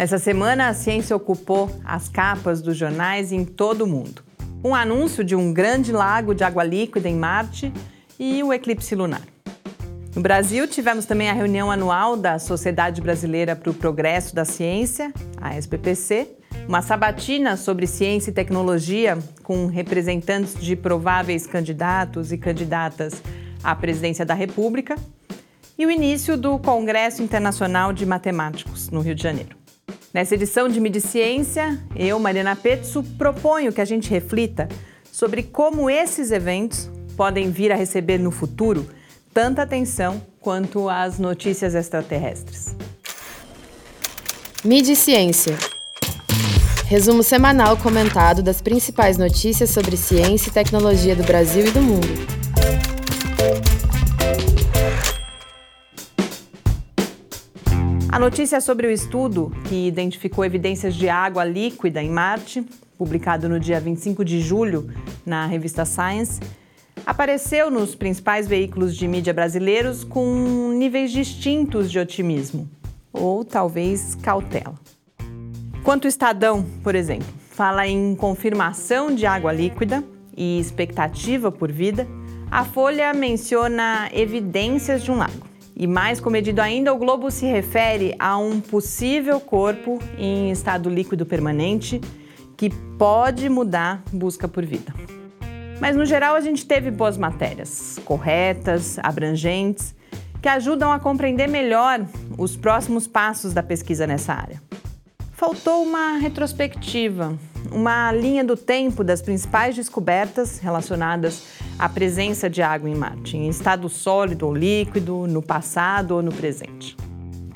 Nessa semana, a ciência ocupou as capas dos jornais em todo o mundo. Um anúncio de um grande lago de água líquida em Marte e o eclipse lunar. No Brasil, tivemos também a reunião anual da Sociedade Brasileira para o Progresso da Ciência, a SPPC, uma sabatina sobre ciência e tecnologia com representantes de prováveis candidatos e candidatas à presidência da República, e o início do Congresso Internacional de Matemáticos, no Rio de Janeiro. Nessa edição de Midi Ciência, eu, Mariana Petzo, proponho que a gente reflita sobre como esses eventos podem vir a receber no futuro tanta atenção quanto as notícias extraterrestres. Midi Ciência. Resumo semanal comentado das principais notícias sobre ciência e tecnologia do Brasil e do mundo. A notícia é sobre o estudo que identificou evidências de água líquida em Marte, publicado no dia 25 de julho na revista Science, apareceu nos principais veículos de mídia brasileiros com níveis distintos de otimismo, ou talvez cautela. Quanto o Estadão, por exemplo, fala em confirmação de água líquida e expectativa por vida, a Folha menciona evidências de um lago. E mais comedido ainda, o Globo se refere a um possível corpo em estado líquido permanente que pode mudar busca por vida. Mas no geral a gente teve boas matérias, corretas, abrangentes, que ajudam a compreender melhor os próximos passos da pesquisa nessa área. Faltou uma retrospectiva, uma linha do tempo das principais descobertas relacionadas à presença de água em Marte, em estado sólido ou líquido, no passado ou no presente.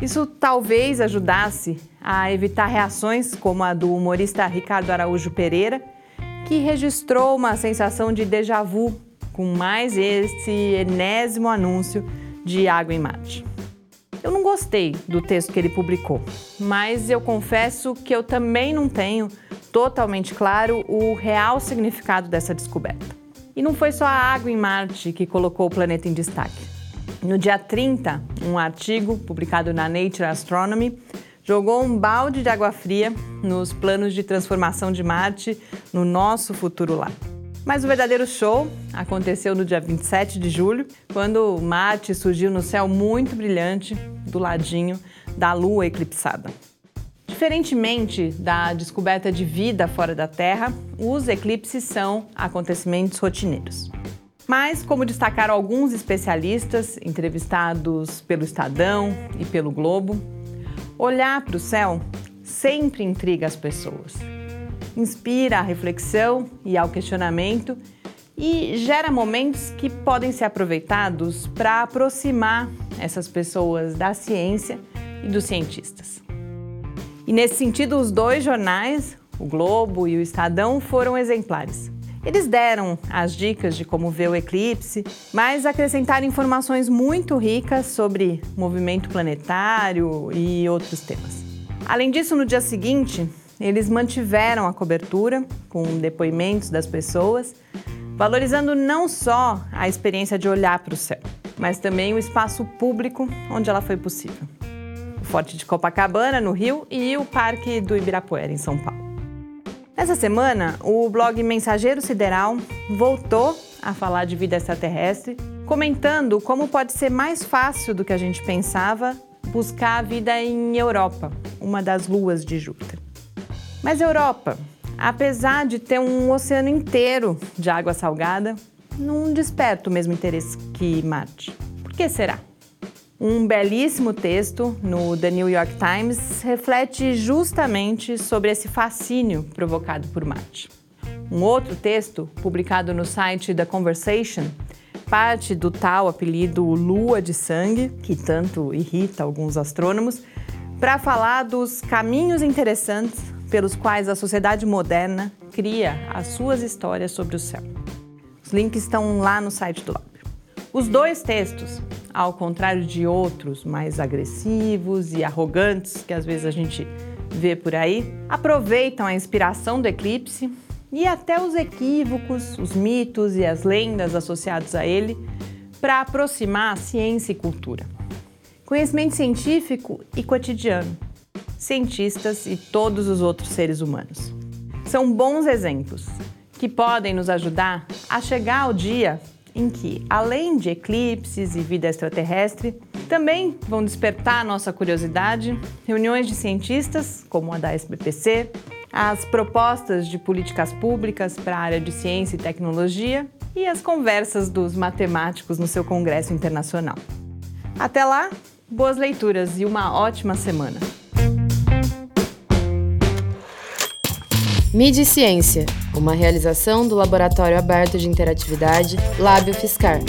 Isso talvez ajudasse a evitar reações como a do humorista Ricardo Araújo Pereira, que registrou uma sensação de déjà vu com mais esse enésimo anúncio de água em Marte. Eu não gostei do texto que ele publicou, mas eu confesso que eu também não tenho totalmente claro o real significado dessa descoberta. E não foi só a água em Marte que colocou o planeta em destaque. No dia 30, um artigo publicado na Nature Astronomy jogou um balde de água fria nos planos de transformação de Marte no nosso futuro lar. Mas o verdadeiro show aconteceu no dia 27 de julho, quando Marte surgiu no céu muito brilhante, do ladinho da Lua eclipsada. Diferentemente da descoberta de vida fora da Terra, os eclipses são acontecimentos rotineiros. Mas, como destacaram alguns especialistas entrevistados pelo Estadão e pelo Globo, Olhar para o céu sempre intriga as pessoas. Inspira a reflexão e ao questionamento e gera momentos que podem ser aproveitados para aproximar essas pessoas da ciência e dos cientistas. E nesse sentido, os dois jornais, o Globo e o Estadão, foram exemplares. Eles deram as dicas de como ver o eclipse, mas acrescentaram informações muito ricas sobre movimento planetário e outros temas. Além disso, no dia seguinte, eles mantiveram a cobertura com depoimentos das pessoas, valorizando não só a experiência de olhar para o céu, mas também o espaço público onde ela foi possível. Forte de Copacabana, no Rio, e o Parque do Ibirapuera, em São Paulo. Nessa semana, o blog Mensageiro Sideral voltou a falar de vida extraterrestre, comentando como pode ser mais fácil do que a gente pensava buscar a vida em Europa, uma das luas de Júpiter. Mas Europa, apesar de ter um oceano inteiro de água salgada, não desperta o mesmo interesse que Marte. Por que será? Um belíssimo texto no The New York Times reflete justamente sobre esse fascínio provocado por Marte. Um outro texto, publicado no site The Conversation, parte do tal apelido Lua de Sangue, que tanto irrita alguns astrônomos, para falar dos caminhos interessantes pelos quais a sociedade moderna cria as suas histórias sobre o céu. Os links estão lá no site do Lab. Os dois textos ao contrário de outros mais agressivos e arrogantes que às vezes a gente vê por aí, aproveitam a inspiração do eclipse e até os equívocos, os mitos e as lendas associados a ele para aproximar ciência e cultura. Conhecimento científico e cotidiano. cientistas e todos os outros seres humanos. São bons exemplos que podem nos ajudar a chegar ao dia em que, além de eclipses e vida extraterrestre, também vão despertar nossa curiosidade reuniões de cientistas, como a da SBPC, as propostas de políticas públicas para a área de ciência e tecnologia e as conversas dos matemáticos no seu congresso internacional. Até lá, boas leituras e uma ótima semana! Mídia e Ciência, uma realização do Laboratório Aberto de Interatividade Lábio Fiscar.